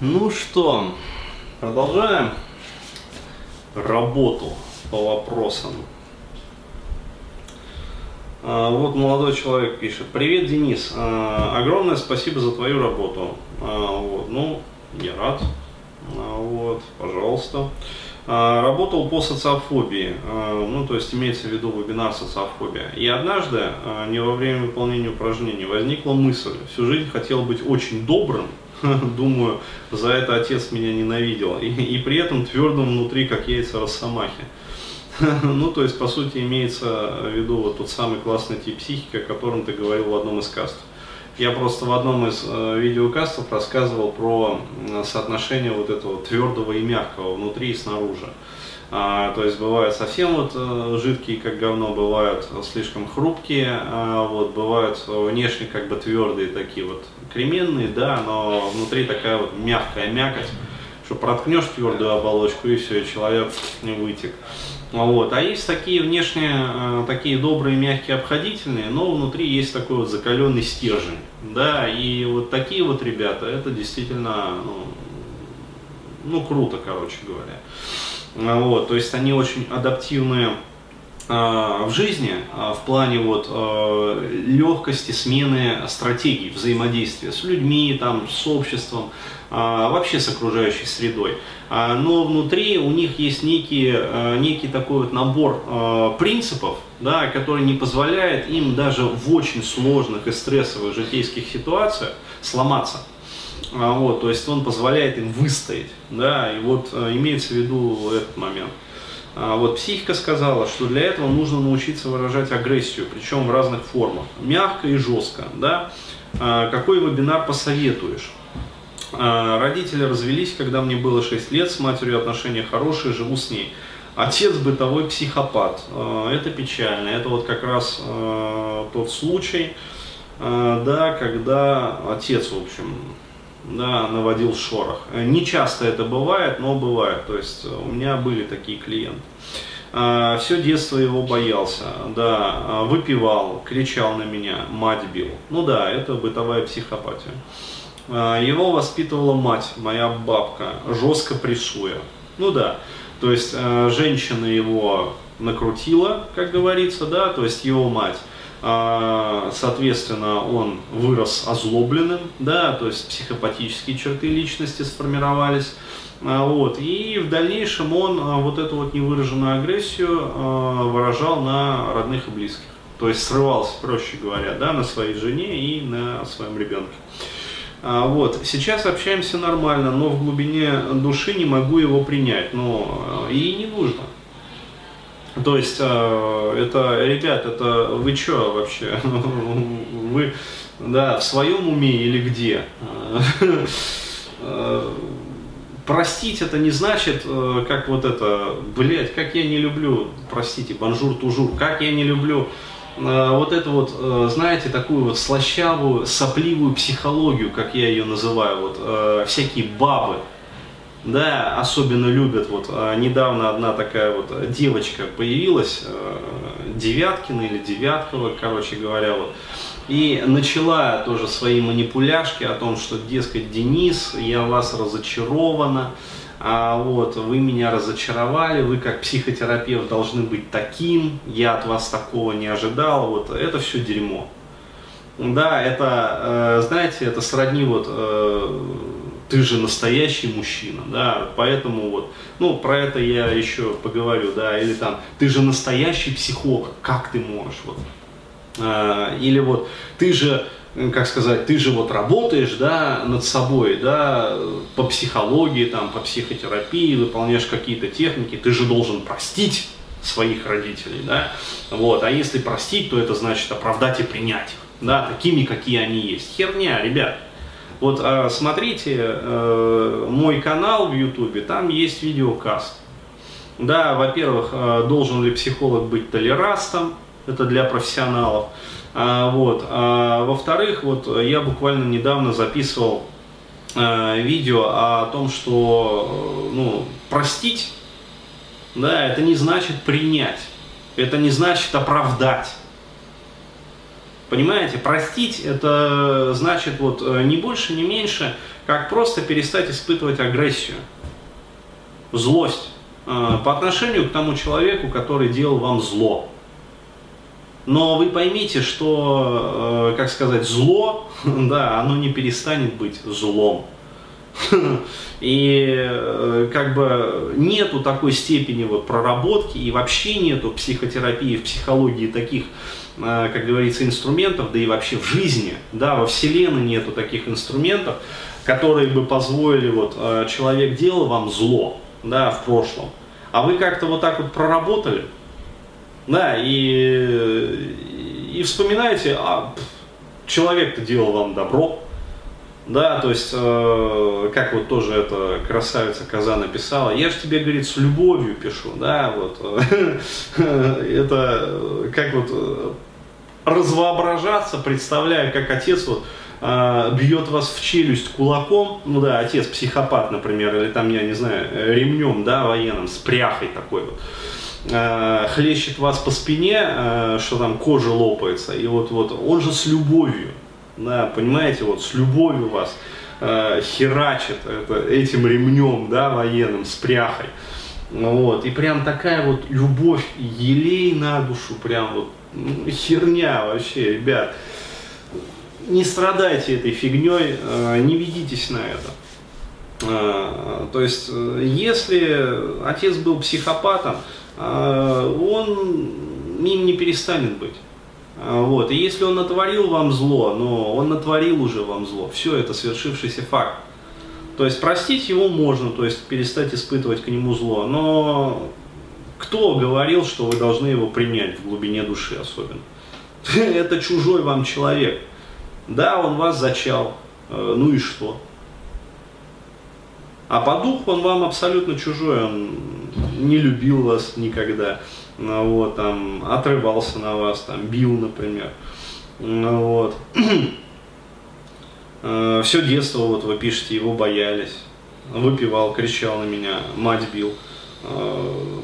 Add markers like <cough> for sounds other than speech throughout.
Ну что, продолжаем работу по вопросам. А, вот молодой человек пишет. Привет, Денис. А, огромное спасибо за твою работу. А, вот, ну, я рад. Вот, пожалуйста. Работал по социофобии, ну то есть имеется в виду вебинар социофобия. И однажды, не во время выполнения упражнений, возникла мысль, всю жизнь хотел быть очень добрым, <laughs> думаю, за это отец меня ненавидел. И, и при этом твердым внутри, как яйца росомахи. <laughs> ну, то есть, по сути, имеется в виду вот тот самый классный тип психики, о котором ты говорил в одном из кастов. Я просто в одном из э, видеокастов рассказывал про соотношение вот этого твердого и мягкого внутри и снаружи. А, то есть бывают совсем вот э, жидкие, как говно, бывают слишком хрупкие, а, вот, бывают внешне как бы твердые такие вот кременные, да, но внутри такая вот мягкая мякоть, что проткнешь твердую оболочку и все, и человек не вытек. Вот. А есть такие внешние, э, такие добрые, мягкие, обходительные, но внутри есть такой вот закаленный стержень. Да, и вот такие вот ребята, это действительно, ну, ну круто, короче говоря. Вот, то есть они очень адаптивные а, в жизни а, в плане вот а, легкости смены стратегий взаимодействия с людьми, там, с обществом, вообще с окружающей средой. Но внутри у них есть некий, некий такой вот набор принципов, да, который не позволяет им даже в очень сложных и стрессовых житейских ситуациях сломаться. Вот, то есть он позволяет им выстоять, да, и вот э, имеется в виду этот момент. А вот психика сказала, что для этого нужно научиться выражать агрессию, причем в разных формах, мягко и жестко, да. А какой вебинар посоветуешь? А родители развелись, когда мне было 6 лет, с матерью отношения хорошие, живу с ней. Отец бытовой психопат. Это печально. Это вот как раз тот случай, да, когда отец, в общем, да, наводил шорох. Не часто это бывает, но бывает. То есть у меня были такие клиенты. А, Все детство его боялся, да, а, выпивал, кричал на меня, мать бил. Ну да, это бытовая психопатия. А, его воспитывала мать, моя бабка, жестко прессуя. Ну да, то есть женщина его накрутила, как говорится, да, то есть его мать соответственно, он вырос озлобленным, да, то есть психопатические черты личности сформировались. А, вот, и в дальнейшем он а, вот эту вот невыраженную агрессию выражал на родных и близких. То есть срывался, проще говоря, да, на своей жене и на своем ребенке. Вот. Сейчас общаемся нормально, но в глубине души не могу его принять. Но и не нужно. То есть, э, это, ребят, это вы что вообще? <laughs> Вы, да, в своем уме или где? Э, простить это не значит, э, как вот это, блять, как я не люблю, простите, bonjour toujours, как я не люблю вот эту вот, знаете, такую вот слащавую, сопливую психологию, как я ее называю, вот всякие бабы, да, особенно любят. Вот а, недавно одна такая вот девочка появилась, э, Девяткина или Девяткова, короче говоря, вот. И начала тоже свои манипуляшки о том, что, дескать, Денис, я вас разочарована, а вот вы меня разочаровали, вы как психотерапевт должны быть таким, я от вас такого не ожидал, вот это все дерьмо. Да, это, э, знаете, это сродни вот э, ты же настоящий мужчина, да, поэтому вот, ну, про это я еще поговорю, да, или там, ты же настоящий психолог, как ты можешь, вот, а, или вот, ты же, как сказать, ты же вот работаешь, да, над собой, да, по психологии, там, по психотерапии, выполняешь какие-то техники, ты же должен простить своих родителей, да, вот, а если простить, то это значит оправдать и принять их, да, такими, какие они есть. Херня, ребят, вот а, смотрите э, мой канал в Ютубе, там есть видеокаст. Да, во-первых, э, должен ли психолог быть толерастом, это для профессионалов. А, вот. А, во-вторых, вот я буквально недавно записывал э, видео о том, что ну, простить, да, это не значит принять, это не значит оправдать. Понимаете, простить это значит вот э, не больше, не меньше, как просто перестать испытывать агрессию, злость э, по отношению к тому человеку, который делал вам зло. Но вы поймите, что, э, как сказать, зло, <laughs> да, оно не перестанет быть злом. <laughs> И как бы нету такой степени вот проработки и вообще нету психотерапии, в психологии таких Э, как говорится, инструментов, да и вообще в жизни, да, во Вселенной нету таких инструментов, которые бы позволили, вот, э, человек делал вам зло, да, в прошлом, а вы как-то вот так вот проработали, да, и, и вспоминаете, а человек-то делал вам добро, да, то есть, э, как вот тоже эта красавица Коза написала, я же тебе, говорит, с любовью пишу, да, вот, <laughs> это, как вот, развоображаться, представляя, как отец вот, э, бьет вас в челюсть кулаком, ну да, отец психопат, например, или там, я не знаю, ремнем, да, военным, с пряхой такой вот, э, хлещет вас по спине, э, что там кожа лопается, и вот, вот он же с любовью, да, понимаете, вот с любовью вас э, херачит это, этим ремнем, да, военным, с пряхой. Вот, и прям такая вот любовь, елей на душу, прям вот херня вообще, ребят. Не страдайте этой фигней, э, не ведитесь на это. Э, то есть, э, если отец был психопатом, он им не перестанет быть. Вот. И если он натворил вам зло, но он натворил уже вам зло, все это свершившийся факт. То есть простить его можно, то есть перестать испытывать к нему зло, но кто говорил, что вы должны его принять в глубине души особенно? <laughs> Это чужой вам человек. Да, он вас зачал, э, ну и что? А по духу он вам абсолютно чужой, он не любил вас никогда, ну вот, там, отрывался на вас, там, бил, например. Ну вот. <clears throat> Э, Все детство, вот вы пишете, его боялись, выпивал, кричал на меня, мать бил э,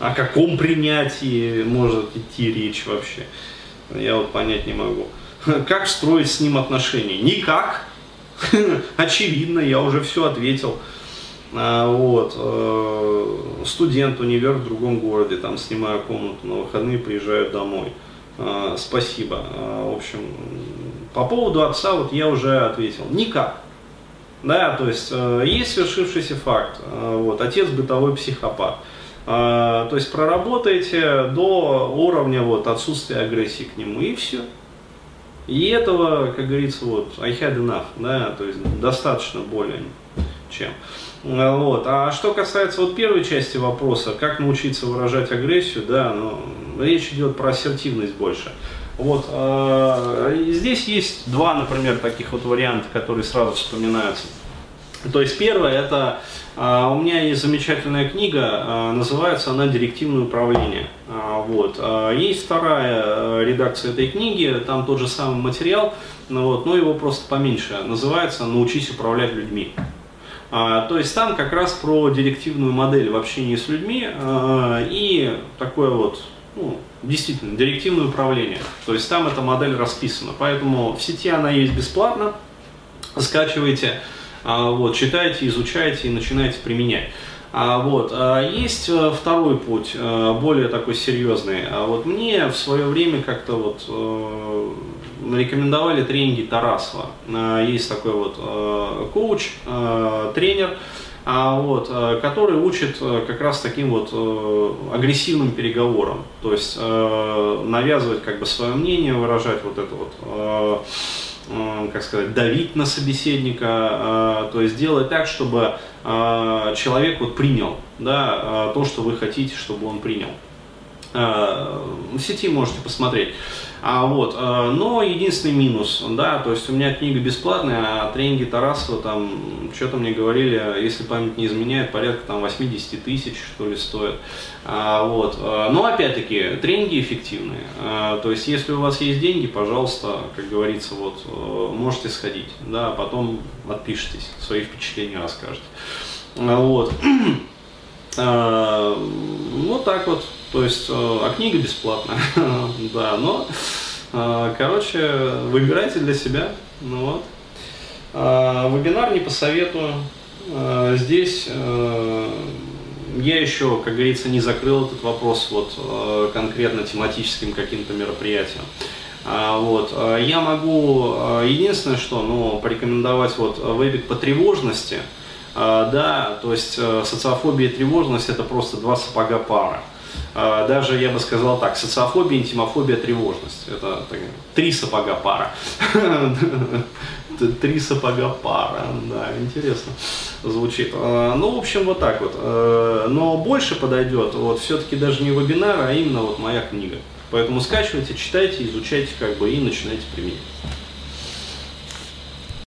о каком принятии может идти речь вообще? Я вот понять не могу. <laughs> Как строить с ним отношения? Никак. <laughs> Очевидно, я уже все ответил. А, вот. Э, студент, универ в другом городе, там снимаю комнату, на выходные приезжаю домой. А, спасибо. А, в общем, по поводу отца вот я уже ответил. Никак. Да, то есть э, есть свершившийся факт. Вот, отец бытовой психопат. То есть проработайте до уровня вот, отсутствия агрессии к нему и все. И этого, как говорится, вот, I had enough, да, то есть достаточно более чем. Вот. А что касается вот первой части вопроса, как научиться выражать агрессию, да, ну, речь идет про ассертивность больше. Вот, э, здесь есть два, например, таких вот варианта, которые сразу вспоминаются. То есть первое это а, у меня есть замечательная книга, а, называется она «Директивное управление». А, вот. Есть вторая э, редакция этой книги, там тот же самый материал, но, вот, но его просто поменьше. Называется «Научись управлять людьми». То есть там как раз про директивную модель в общении с людьми и такое вот, ну, действительно, директивное управление. То есть там эта модель расписана. Поэтому в сети она есть бесплатно. Скачивайте. А, вот, читайте, изучайте и начинайте применять. А, вот, а, есть э, второй путь, э, более такой серьезный. А вот мне в свое время как-то вот э, рекомендовали тренинги Тарасова. Есть такой вот коуч, тренер, вот, который учит как раз таким вот агрессивным переговорам. То есть навязывать как бы свое мнение, выражать вот это вот как сказать, давить на собеседника, а, то есть делать так, чтобы а, человек вот принял да, а, то, что вы хотите, чтобы он принял. В сети можете посмотреть. А, вот, э, но единственный минус, да, то есть у меня книга бесплатная, а тренинги Тарасова там, что-то мне говорили, если память не изменяет, порядка там 80 тысяч, что ли, стоит. А, вот, э, но опять-таки, тренинги эффективные, а, то есть если у вас есть деньги, пожалуйста, как говорится, вот, э, можете сходить, да, потом отпишитесь, свои впечатления расскажете. А, вот <clears throat> так вот. То есть, э, а книга бесплатная. <laughs> да, но, э, короче, выбирайте для себя. Ну вот. А, вебинар не посоветую. А, здесь э, я еще, как говорится, не закрыл этот вопрос вот конкретно тематическим каким-то мероприятием. Вот. Я могу единственное, что ну, порекомендовать вот вебик по тревожности. Да, то есть социофобия и тревожность это просто два сапога пара. А, даже, я бы сказал так, социофобия, интимофобия, тревожность. Это так, три сапога пара. <laughs> Три сапога пара, да, интересно звучит. А, ну, в общем, вот так вот. А, но больше подойдет, вот, все-таки даже не вебинар, а именно вот моя книга. Поэтому скачивайте, читайте, изучайте, как бы, и начинайте применять.